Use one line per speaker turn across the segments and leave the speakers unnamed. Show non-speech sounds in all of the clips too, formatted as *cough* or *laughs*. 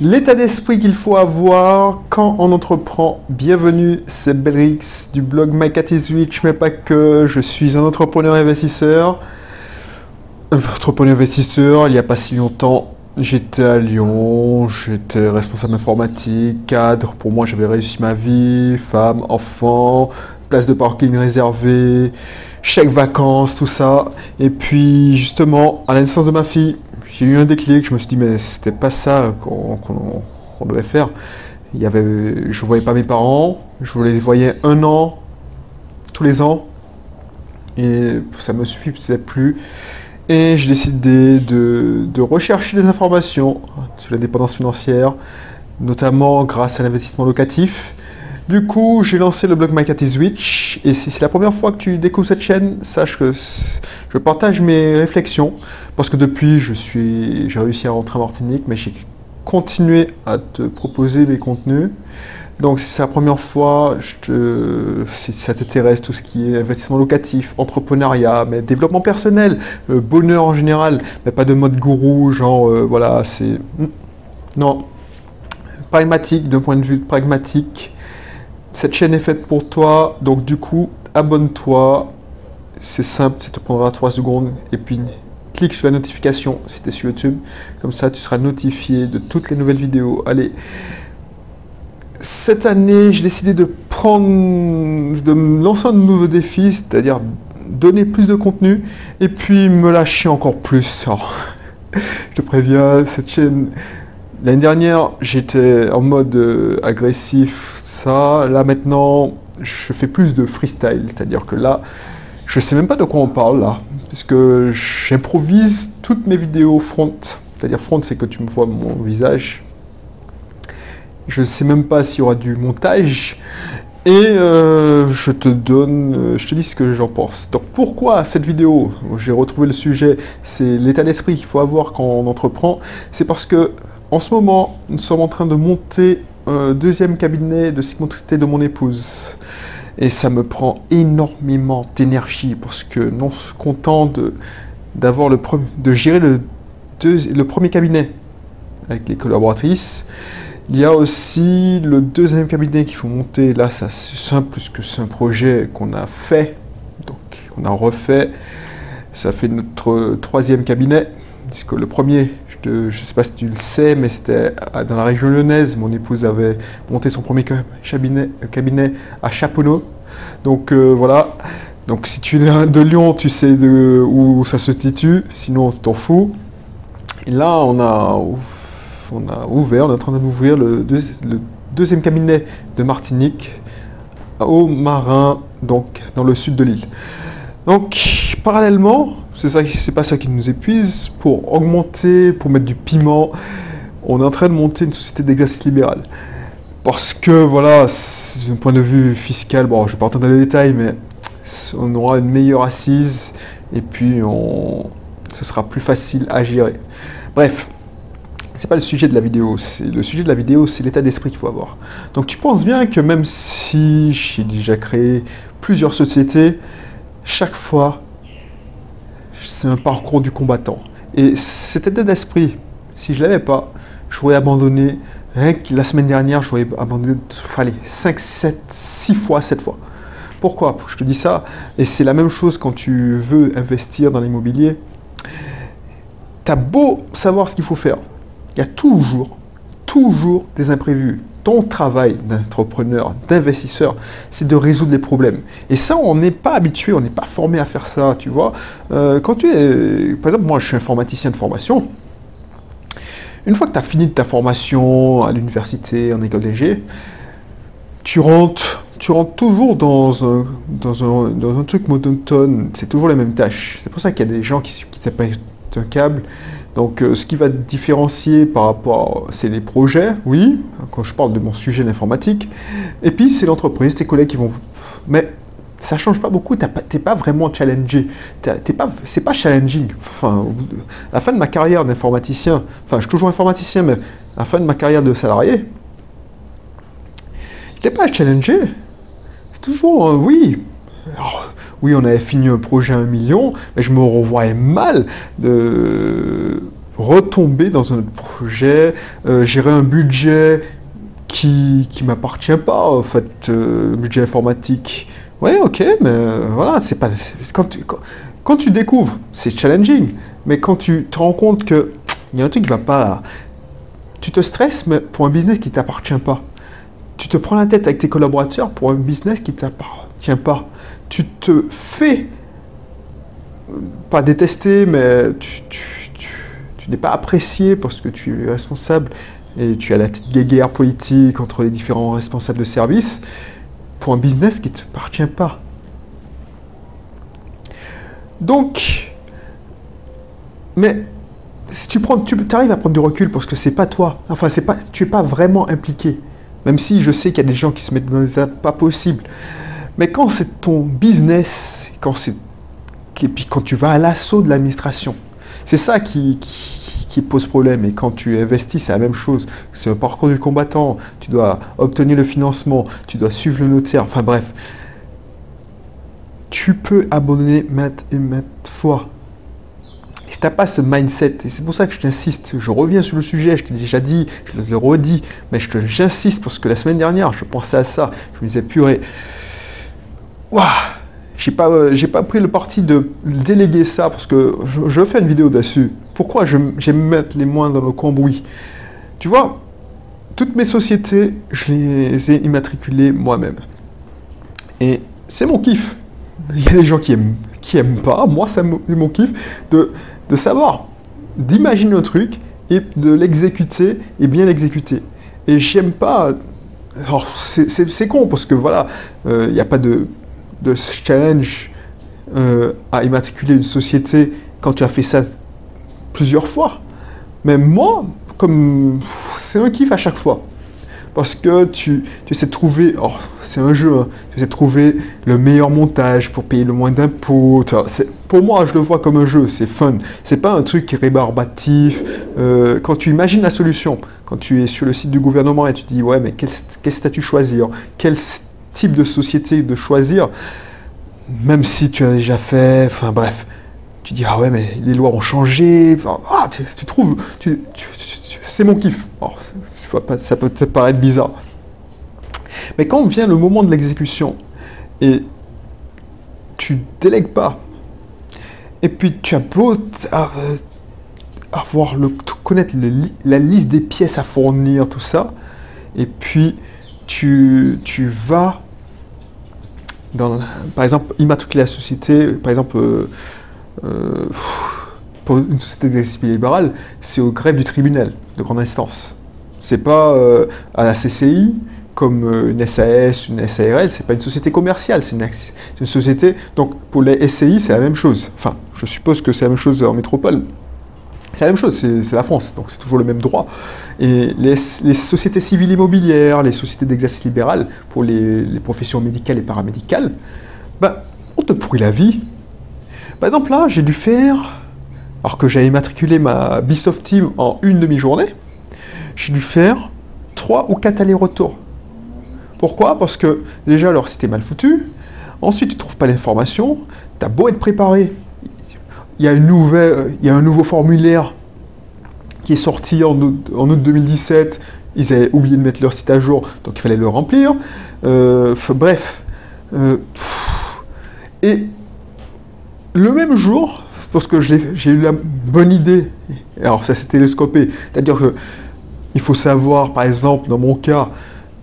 L'état d'esprit qu'il faut avoir quand on entreprend. Bienvenue, c'est Belrix du blog My Cat is Rich, mais pas que. Je suis un entrepreneur investisseur. Entrepreneur investisseur, il n'y a pas si longtemps, j'étais à Lyon, j'étais responsable informatique, cadre. Pour moi, j'avais réussi ma vie, femme, enfant, place de parking réservée, chèque vacances, tout ça. Et puis, justement, à la naissance de ma fille, j'ai eu un déclic, je me suis dit, mais c'était pas ça qu'on devait faire. Il y avait, je ne voyais pas mes parents, je les voyais un an, tous les ans, et ça me suffisait plus. Et j'ai décidé de, de, rechercher des informations sur la dépendance financière, notamment grâce à l'investissement locatif. Du coup, j'ai lancé le blog My Cat is Rich. Et si c'est la première fois que tu découvres cette chaîne, sache que je partage mes réflexions. Parce que depuis, je suis, j'ai réussi à rentrer en Martinique, mais j'ai continué à te proposer mes contenus. Donc si c'est la première fois, si ça t'intéresse, tout ce qui est investissement locatif, entrepreneuriat, mais développement personnel, euh, bonheur en général, mais pas de mode gourou, genre euh, voilà, c'est... Hmm, non, pragmatique, d'un point de vue pragmatique, cette chaîne est faite pour toi, donc du coup, abonne-toi. C'est simple, ça te prendra 3 secondes. Et puis, clique sur la notification si tu es sur YouTube. Comme ça, tu seras notifié de toutes les nouvelles vidéos. Allez, cette année, j'ai décidé de prendre, de me lancer un nouveau défi, c'est-à-dire donner plus de contenu et puis me lâcher encore plus. *laughs* je te préviens, cette chaîne, l'année dernière, j'étais en mode euh, agressif, ça. Là maintenant, je fais plus de freestyle, c'est-à-dire que là, je sais même pas de quoi on parle là, puisque j'improvise toutes mes vidéos front. C'est-à-dire front, c'est que tu me vois mon visage. Je ne sais même pas s'il y aura du montage. Et euh, je te donne, euh, je te dis ce que j'en pense. Donc pourquoi cette vidéo? J'ai retrouvé le sujet, c'est l'état d'esprit qu'il faut avoir quand on entreprend. C'est parce que en ce moment, nous sommes en train de monter deuxième cabinet de cyclotricité de mon épouse. Et ça me prend énormément d'énergie parce que non content de, de gérer le, le premier cabinet avec les collaboratrices, il y a aussi le deuxième cabinet qu'il faut monter. Là, c'est simple puisque c'est un projet qu'on a fait, donc on a refait. Ça fait notre troisième cabinet, puisque le premier je ne sais pas si tu le sais, mais c'était dans la région lyonnaise. Mon épouse avait monté son premier cabinet, cabinet à Chaponneau. Donc euh, voilà. Donc si tu es de Lyon, tu sais où ça se situe. Sinon, tu t'en fous. Et là, on a, on a ouvert, on est en train d'ouvrir le, le deuxième cabinet de Martinique au Marin, donc dans le sud de l'île. Donc, parallèlement, c'est ça, c'est pas ça qui nous épuise. Pour augmenter, pour mettre du piment, on est en train de monter une société d'exercice libéral. Parce que voilà, d'un point de vue fiscal, bon, je vais pas entrer dans les détails, mais on aura une meilleure assise et puis on, ce sera plus facile à gérer. Bref, c'est pas le sujet de la vidéo. Le sujet de la vidéo, c'est l'état d'esprit qu'il faut avoir. Donc tu penses bien que même si j'ai déjà créé plusieurs sociétés, chaque fois, c'est un parcours du combattant. Et cet état d'esprit, si je ne l'avais pas, je pourrais abandonner. Rien que la semaine dernière, je pourrais abandonner allez, 5, 7, 6 fois, 7 fois. Pourquoi? Je te dis ça, et c'est la même chose quand tu veux investir dans l'immobilier. Tu beau savoir ce qu'il faut faire, il y a toujours, toujours des imprévus ton travail d'entrepreneur, d'investisseur, c'est de résoudre les problèmes. Et ça, on n'est pas habitué, on n'est pas formé à faire ça, tu vois. Euh, quand tu es, par exemple, moi, je suis informaticien de formation. Une fois que tu as fini ta formation à l'université, en école d'ingé, tu rentres, tu toujours dans un, dans un, dans un truc monotone. C'est toujours les mêmes tâches. C'est pour ça qu'il y a des gens qui, qui tapent un câble donc euh, ce qui va différencier par rapport, c'est les projets, oui, quand je parle de mon sujet d'informatique, et puis c'est l'entreprise, tes collègues qui vont... Mais ça change pas beaucoup, tu n'es pas vraiment challengé, t'es pas, c'est pas challenging. Enfin, à la fin de ma carrière d'informaticien, enfin je suis toujours informaticien, mais à la fin de ma carrière de salarié, n'étais pas challengé. C'est toujours, euh, oui, oui, on avait fini un projet à un million, mais je me revoyais mal de retomber dans un projet, euh, gérer un budget qui qui m'appartient pas, en fait, euh, budget informatique. Ouais, ok, mais euh, voilà, c'est pas quand tu quand, tu découvres, c'est challenging, mais quand tu te rends compte que il y a un truc qui va pas tu te stresses pour un business qui t'appartient pas. Tu te prends la tête avec tes collaborateurs pour un business qui t'appartient pas. Tu te fais pas détester, mais tu, n'es pas apprécié parce que tu es responsable et tu as la guerre politique entre les différents responsables de service pour un business qui ne t'appartient pas. Donc, mais si tu prends, tu arrives à prendre du recul parce que c'est pas toi. Enfin, c'est pas, tu es pas vraiment impliqué. Même si je sais qu'il y a des gens qui se mettent dans des pas possible. Mais quand c'est ton business, quand et puis quand tu vas à l'assaut de l'administration, c'est ça qui, qui, pose problème. Et quand tu investis, c'est la même chose. C'est un parcours du combattant. Tu dois obtenir le financement, tu dois suivre le notaire. Enfin bref. Tu peux abandonner maintes et maintes fois. Si tu n'as pas ce mindset, et c'est pour ça que je t'insiste, je reviens sur le sujet, je t'ai déjà dit, je le redis, mais j'insiste parce que la semaine dernière, je pensais à ça, je me disais, purée, waouh, j'ai pas, euh, j'ai pas pris le parti de déléguer ça parce que je, fais une vidéo dessus. Pourquoi j'aime mettre les moins dans le cambouis? Tu vois, toutes mes sociétés, je les ai immatriculées moi-même. Et c'est mon kiff. Il y a des gens qui aiment, qui aiment pas. Moi, c'est mon kiff de, de savoir, d'imaginer un truc et de l'exécuter et bien l'exécuter. Et j'aime pas. Alors, c'est con parce que voilà, euh, il n'y a pas de de challenge euh, à immatriculer une société quand tu as fait ça plusieurs fois. Mais moi, comme c'est un kiff à chaque fois. Parce que tu, tu de trouver, oh, c'est un jeu, hein. tu de trouver le meilleur montage pour payer le moins d'impôts. Pour moi, je le vois comme un jeu, c'est fun. C'est pas un truc rébarbatif. Euh, quand tu imagines la solution, quand tu es sur le site du gouvernement et tu dis, ouais, mais quel, quel statut choisir Quel type de société de choisir, même si tu as déjà fait, enfin bref, tu dis ah ouais mais les lois ont changé, ah, tu, trouves, c'est mon kiff. ça peut te paraître bizarre. Mais quand vient le moment de l'exécution et tu délègues pas, et puis tu as beau avoir le, connaître la liste des pièces à fournir, tout ça, et puis tu, tu vas par exemple, immatriculer la société, par exemple, euh, euh, pour une société d'exercice libéral, c'est au greffe du tribunal de grande instance. C'est pas euh, à la CCI comme une SAS, une SARL, c'est pas une société commerciale, c'est une, une, société. Donc pour les SCI, c'est la même chose. Enfin, je suppose que c'est la même chose en métropole. C'est la même chose, c'est la France, donc c'est toujours le même droit. Et les, sociétés civiles immobilières, les sociétés d'exercice libéral pour les, professions médicales et paramédicales, ben, on te pourrit la vie. Par exemple, là, j'ai dû faire, alors que j'avais matriculé ma Bisoft Team en une demi-journée, j'ai dû faire trois ou quatre allers-retours. Pourquoi? Parce que déjà, alors c'était mal foutu. Ensuite, tu ne trouves pas l'information. Tu as beau être préparé il y, a une nouvelle, il y a un nouveau formulaire qui est sorti en août, 2017. Ils avaient oublié de mettre leur site à jour, donc il fallait le remplir. Euh, bref. Euh, et le même jour, parce que j'ai eu la bonne idée, alors ça s'est télescopé, c'est-à-dire que il faut savoir, par exemple, dans mon cas,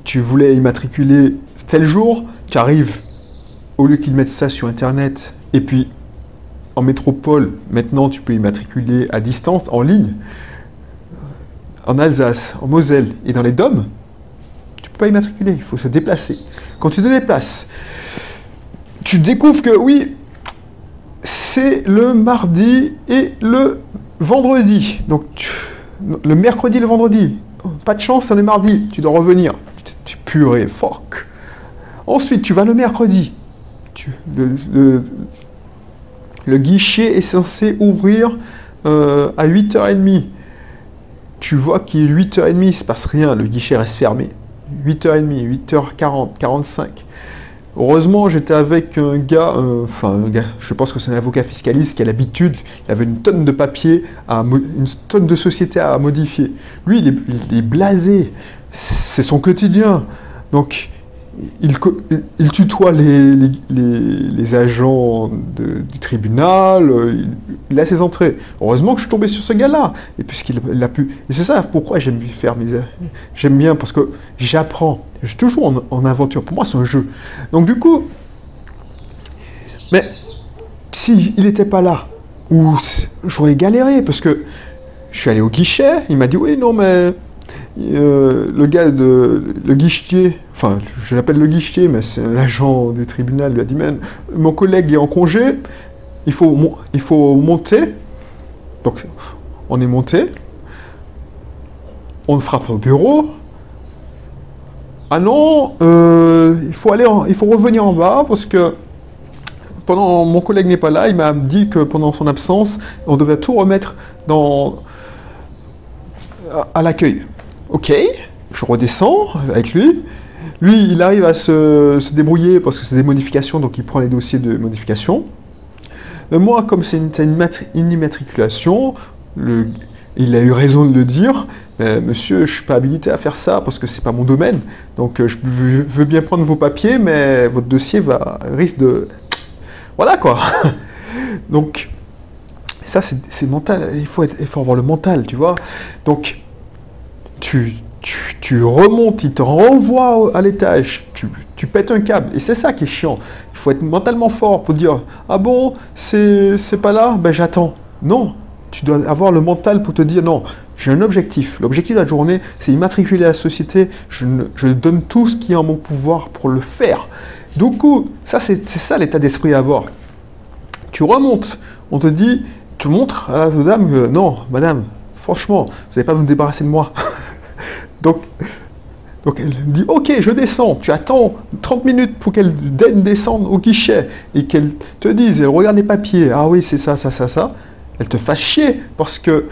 tu voulais immatriculer tel jour, tu arrives, au lieu qu'ils mettent ça sur Internet, et puis en métropole, maintenant, tu peux immatriculer à distance, en ligne. En Alsace, en Moselle et dans les DOM, tu ne peux pas immatriculer, il faut se déplacer. Quand tu te déplaces, tu découvres que oui, c'est le mardi et le vendredi. Donc, le mercredi et le vendredi. Pas de chance, c'est le mardi, tu dois revenir. Tu, purée, fuck. Ensuite, tu vas le mercredi. Guichet est censé ouvrir euh, à 8h30. Tu vois qu'il est 8h30, il ne se passe rien, le guichet reste fermé. 8h30, 8h40, 45. Heureusement, j'étais avec un gars, euh, enfin un gars, je pense que c'est un avocat fiscaliste qui a l'habitude, il avait une tonne de papier, à, une tonne de sociétés à modifier. Lui, il est blasé, c'est son quotidien. Donc, il, tutoie les, agents du tribunal, euh, il, a ses entrées. Heureusement que je suis tombé sur ce gars-là. Et puisqu'il a pu. Et c'est ça pourquoi j'aime faire mes. J'aime bien parce que j'apprends. Je suis toujours en, aventure. Pour moi, c'est un jeu. Donc, du coup. Mais s'il n'était pas là, j'aurais galéré parce que je suis allé au guichet, il m'a dit oui, non, mais euh, le gars de le guichetier, enfin je l'appelle le guichetier, mais c'est l'agent du tribunal, lui a dit mon collègue est en congé, il faut, il faut monter. Donc on est monté, on frappe au bureau. Ah non, euh, il faut aller, il faut revenir en bas parce que pendant mon collègue n'est pas là, il m'a dit que pendant son absence, on devait tout remettre dans à l'accueil. Ok, je redescends avec lui. Lui, il arrive à se, débrouiller parce que c'est des modifications, donc il prend les dossiers de modification. Mais moi, comme c'est une, immatriculation, il a eu raison de le dire. monsieur, je ne suis pas habilité à faire ça parce que ce n'est pas mon domaine. Donc, je veux bien prendre vos papiers, mais votre dossier va risque de. Voilà quoi. *laughs* Donc, ça, c'est mental. Il faut, il faut avoir le mental, tu vois. Donc, tu, remontes, il te renvoie à l'étage, tu, pètes un câble. Et c'est ça qui est chiant. Il faut être mentalement fort pour dire Ah bon, c'est pas là, ben j'attends. Non, tu dois avoir le mental pour te dire Non, j'ai un objectif. L'objectif de la journée, c'est immatriculer la société. Je, donne tout ce qui est en mon pouvoir pour le faire. Du coup, ça, c'est ça l'état d'esprit à avoir. Tu remontes, on te dit, tu montres à la dame, non, madame, franchement, vous n'allez pas me débarrasser de moi. Donc, donc elle dit, ok, je descends. Tu attends 30 minutes pour qu'elle descende au guichet et qu'elle te dise, elle regarde les papiers. Ah oui, c'est ça, ça, ça, ça. Elle te fasse chier parce que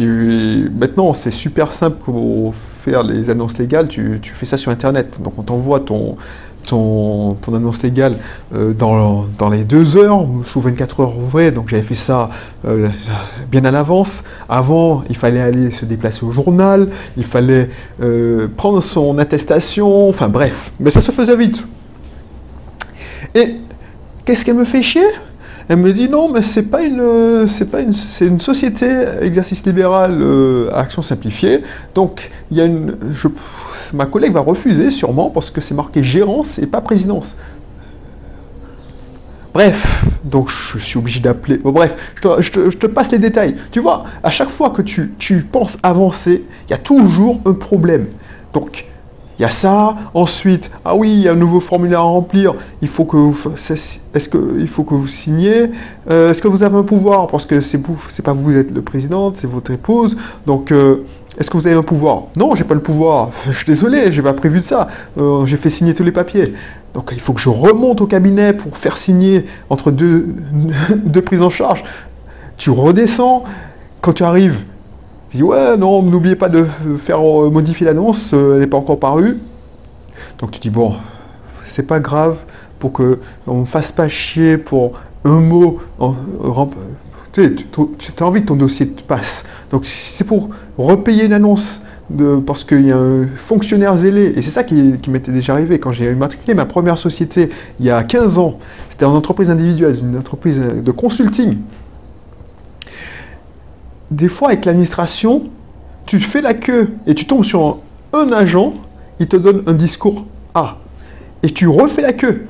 maintenant c'est super simple pour faire les annonces légales. Tu, tu fais ça sur Internet. Donc on t'envoie ton, ton, annonce légale euh, dans, les deux heures, sous 24 heures ouvrées. Donc j'avais fait ça euh, bien à l'avance. Avant, il fallait aller se déplacer au journal, il fallait euh, prendre son attestation, enfin bref. Mais ça se faisait vite. Et qu'est-ce qu'elle me fait chier? Elle me dit non, mais c'est pas une, c'est pas une société exercice libéral euh, action simplifiée. Donc il y a une, ma collègue va refuser sûrement parce que c'est marqué gérance et pas présidence. Bref, donc je suis obligé d'appeler. Bon, bref, je te, passe les détails. Tu vois, à chaque fois que tu, tu penses avancer, il y a toujours un problème. Donc, il y a ça. Ensuite, ah oui, il y a un nouveau formulaire à remplir. Il faut que vous, est-ce que, il faut que vous signiez. Euh, est-ce que vous avez un pouvoir? Parce que c'est vous, c'est pas vous êtes le président, c'est votre épouse. Donc, euh, est-ce que vous avez un pouvoir? Non, j'ai pas le pouvoir. *laughs* Je suis désolé, j'ai pas prévu de ça. Euh, j'ai fait signer tous les papiers. Donc, il faut que je remonte au cabinet pour faire signer entre deux, *laughs* deux prises en charge. Tu redescends. Quand tu arrives, tu dis ouais non, n'oubliez pas de faire euh, modifier l'annonce, euh, elle n'est pas encore parue. Donc tu dis bon, c'est pas grave pour que on ne fasse pas chier pour un mot. tu as envie que ton dossier te passe. Donc c'est pour repayer une annonce de, parce qu'il y a un fonctionnaire zélé. Et c'est ça qui, qui m'était déjà arrivé quand j'ai immatriculé ma première société il y a 15 ans. C'était une entreprise individuelle, une entreprise de consulting des fois avec l'administration, tu fais la queue et tu tombes sur un agent, il te donne un discours A. Et tu refais la queue.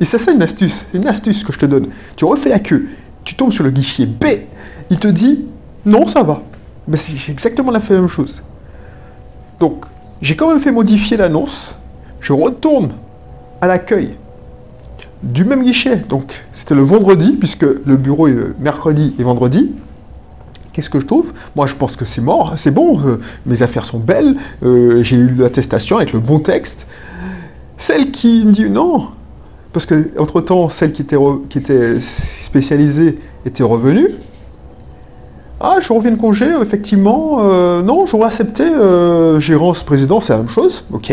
Et c'est ça une astuce, une astuce que je te donne. Tu refais la queue, tu tombes sur le guichet B, il te dit non, ça va. Mais c'est exactement la même chose. Donc, j'ai quand même fait modifier l'annonce, je retourne à l'accueil du même guichet. Donc, c'était le vendredi, puisque le bureau est mercredi et vendredi. Qu'est-ce que je trouve? Moi, je pense que c'est mort, c'est bon, euh, mes affaires sont belles, euh, j'ai eu l'attestation avec le bon texte. Celle qui me dit non, parce que entre-temps, celle qui était, spécialisée était revenue. Ah, je reviens de congé, effectivement, euh, non, j'aurais accepté, gérance, président, c'est la même chose, ok.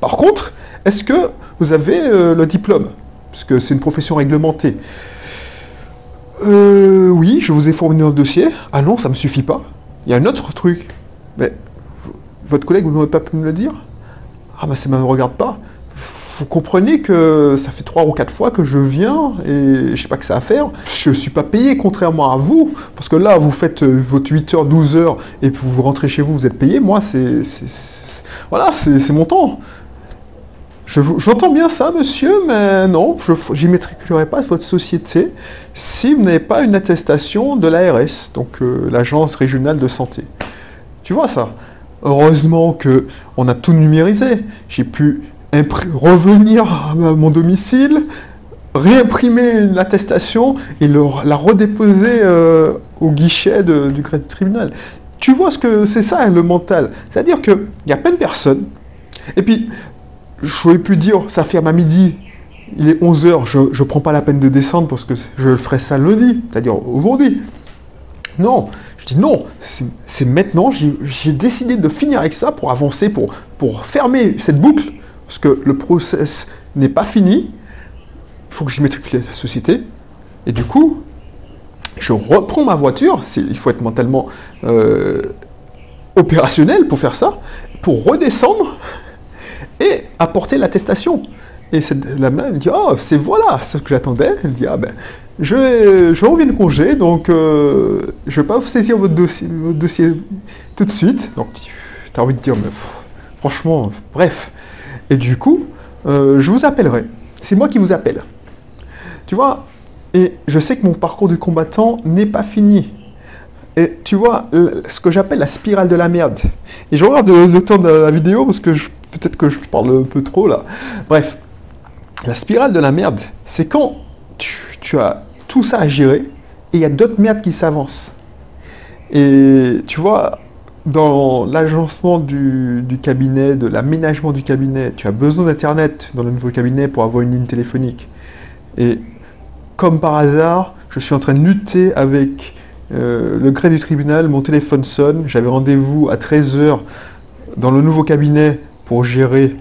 Par contre, Est-ce que vous avez le diplôme? Parce que c'est une profession réglementée. Euh, oui, je vous ai fourni un dossier. Ah non, ça ne me suffit pas. Il y a un autre truc. Mais votre collègue, vous n'aurez pas pu me le dire Ah, ben ça ne me regarde pas. Vous comprenez que ça fait trois ou quatre fois que je viens et je sais pas que ça à faire. Je ne suis pas payé, contrairement à vous. Parce que là, vous faites euh, votre 8h, 12h et puis vous rentrez chez vous, vous êtes payé. Moi, c'est. Voilà, c'est mon temps. J'entends bien ça, monsieur, mais non, je m'immatriculerai pas votre société si vous n'avez pas une attestation de l'ARS, donc euh, l'Agence régionale de santé. Tu vois ça? Heureusement que on a tout numérisé. J'ai pu revenir à mon domicile, réimprimer l'attestation et la redéposer euh, au guichet du crédit tribunal. Tu vois ce que c'est ça le mental? C'est-à-dire qu'il y a plein de personnes. Et puis, j'aurais pu dire, ça ferme à midi, il est 11h, je ne prends pas la peine de descendre parce que je ferai ça lundi, c'est-à-dire aujourd'hui. Non, je dis non, c'est maintenant, j'ai décidé de finir avec ça pour avancer, pour, pour fermer cette boucle, parce que le process n'est pas fini, il faut que j'y matricule la société, et du coup, je reprends ma voiture, il faut être mentalement euh, opérationnel pour faire ça, pour redescendre apporter l'attestation. Et la main me dit, oh, c'est voilà ce que j'attendais. Elle dit, ah ben, je, je reviens de congé, donc euh, je ne vais pas vous saisir votre dossier, votre dossier tout de suite. Donc, tu as envie de dire, mais franchement, bref. Et du coup, euh, je vous appellerai. C'est moi qui vous appelle. Tu vois, et je sais que mon parcours de combattant n'est pas fini. Et tu vois, ce que j'appelle la spirale de la merde. Et je regarde le, temps de la vidéo parce que peut-être que je parle un peu trop là. Bref, la spirale de la merde, c'est quand tu, as tout ça à gérer et il y a d'autres merdes qui s'avancent. Et tu vois, dans l'agencement du, cabinet, de l'aménagement du cabinet, tu as besoin d'Internet dans le nouveau cabinet pour avoir une ligne téléphonique. Et comme par hasard, je suis en train de lutter avec euh, le gré du tribunal, mon téléphone sonne, j'avais rendez-vous à 13h dans le nouveau cabinet pour gérer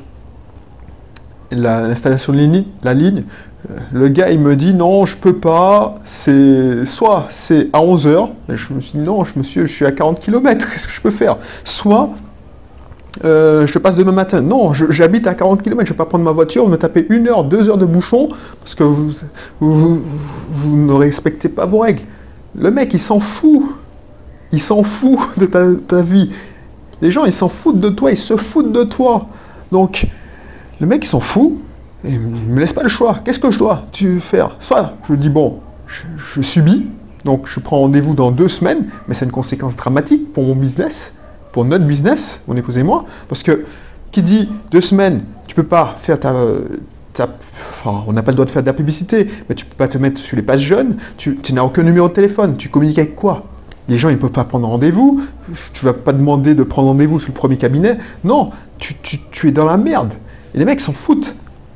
l'installation de la ligne. Le gars, il me dit non, je peux pas. C'est soit c'est à 11h. Je me suis dit non, monsieur, je suis à 40 km. *laughs* Qu'est-ce que je peux faire? Soit euh, je passe demain matin. Non, j'habite à 40 km, je vais pas prendre ma voiture, me taper une heure, deux heures de bouchon, parce que vous, vous ne respectez pas vos règles. Le mec, il s'en fout. Il s'en fout de ta, vie. Les gens, ils s'en foutent de toi, ils se foutent de toi. Donc, le mec, il s'en fout, et il me laisse pas le choix. Qu'est-ce que je dois faire? Soit je dis, bon, je, subis, donc je prends rendez-vous dans deux semaines, mais c'est une conséquence dramatique pour mon business, pour notre business, mon épouse et moi, parce que qui dit deux semaines, tu peux pas faire ta, on n'a pas le droit de faire de la publicité, mais tu peux pas te mettre sur les pages jeunes, tu, n'as aucun numéro de téléphone, tu communiques avec quoi? Les gens, ils ne peuvent pas prendre rendez-vous, tu vas pas demander de prendre rendez-vous sur le premier cabinet. Non, tu, es dans la merde. Et les mecs s'en foutent.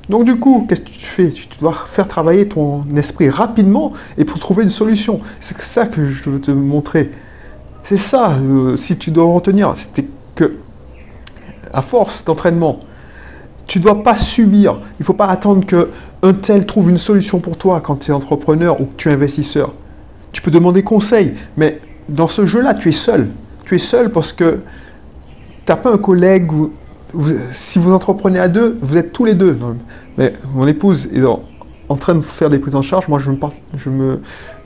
Donc du coup, qu'est-ce que tu fais? Tu dois faire travailler ton esprit rapidement et pour trouver une solution. C'est ça que je veux te montrer. C'est ça, euh, si tu dois retenir, c'était que, à force d'entraînement, tu ne dois pas subir. Il ne faut pas attendre qu'un tel trouve une solution pour toi quand tu es entrepreneur ou que tu es investisseur. Tu peux demander conseil, mais dans ce jeu-là, tu es seul. Tu es seul parce que tu n'as pas un collègue. si vous entreprenez à deux, vous êtes tous les deux. Mais mon épouse est en train de faire des prises en charge. Moi, je me, je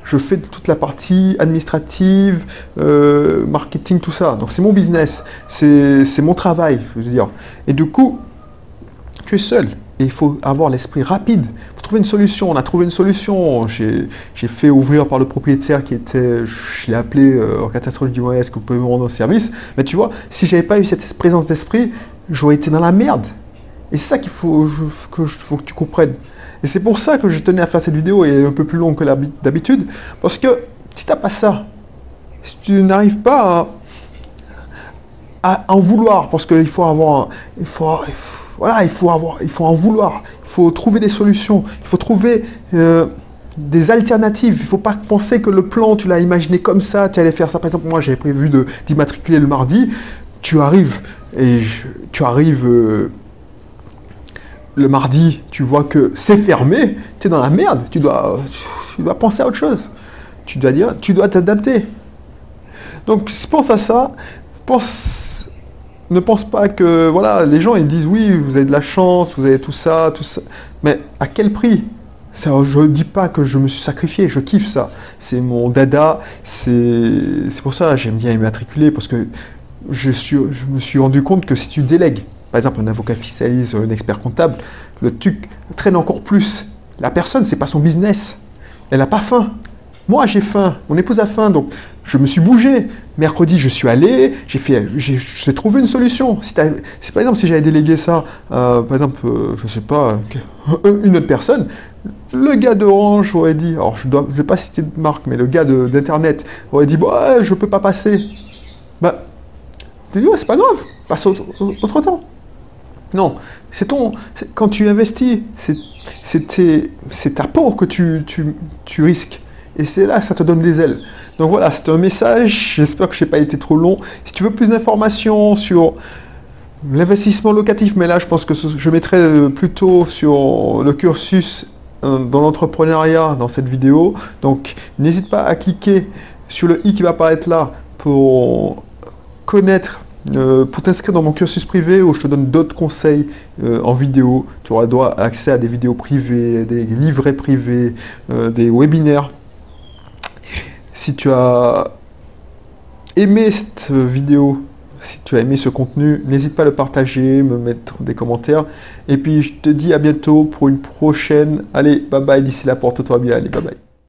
je fais toute la partie administrative, euh, marketing, tout ça. Donc c'est mon business, c'est mon travail, je veux dire. Et du coup, tu es seul. Et il faut avoir l'esprit rapide pour trouver une solution. On a trouvé une solution. J'ai fait ouvrir par le propriétaire qui était, je l'ai appelé euh, en catastrophe du est-ce que vous pouvez me rendre service Mais tu vois, si j'avais pas eu cette présence d'esprit, j'aurais été dans la merde. Et c'est ça qu'il faut, que, tu comprennes. Et c'est pour ça que je tenais à faire cette vidéo et un peu plus longue que d'habitude. Parce que si tu n'as pas ça, si tu n'arrives pas à, en vouloir, parce qu'il faut avoir, il voilà, il faut, avoir, il faut en vouloir, il faut trouver des solutions, il faut trouver euh, des alternatives. Il ne faut pas penser que le plan, tu l'as imaginé comme ça, tu allais faire ça. Par exemple, moi, j'avais prévu d'immatriculer le mardi. Tu arrives et tu arrives euh, le mardi, tu vois que c'est fermé, tu es dans la merde, tu dois, tu dois penser à autre chose. Tu dois dire, tu dois t'adapter. Donc pense à ça, pense, ne pense pas que voilà, les gens ils disent oui, vous avez de la chance, vous avez tout ça, tout ça, mais à quel prix? Je ne dis pas que je me suis sacrifié, je kiffe ça. C'est mon dada, c'est pour ça j'aime bien immatriculer, parce que je, suis, je me suis rendu compte que si tu délègues, par exemple un avocat fiscaliste, un expert comptable, le truc traîne encore plus. La personne, c'est pas son business. Elle n'a pas faim. Moi, j'ai faim. Mon épouse a faim. Donc, je me suis bougé. Mercredi, je suis allé. J'ai fait, j'ai trouvé une solution. Par exemple, si j'avais délégué ça, euh, par exemple, euh, je sais pas, une autre personne, le gars d'Orange aurait dit, alors je ne vais pas citer de marque, mais le gars d'Internet aurait dit, ouais, je peux pas passer. Bah, tu dis, ouais, c'est pas grave, passe autre, temps. Non, c'est ton. Quand tu investis, c'est ta peau que tu, tu, risques. Et c'est là que ça te donne des ailes. Donc voilà, c'est un message. J'espère que je n'ai pas été trop long. Si tu veux plus d'informations sur l'investissement locatif, mais là je pense que je mettrai euh, plutôt sur le cursus euh, dans l'entrepreneuriat dans cette vidéo. Donc n'hésite pas à cliquer sur le i qui va apparaître là pour connaître euh, pour t'inscrire dans mon cursus privé où je te donne d'autres conseils en vidéo. Tu auras droit accès à des vidéos privées, des livrets privés, des webinaires. Si tu as aimé cette vidéo, si tu as aimé ce contenu, n'hésite pas à le partager, me mettre des commentaires. Et puis je te dis à bientôt pour une prochaine. Allez, bye bye, d'ici là, porte-toi bien. Allez, bye bye.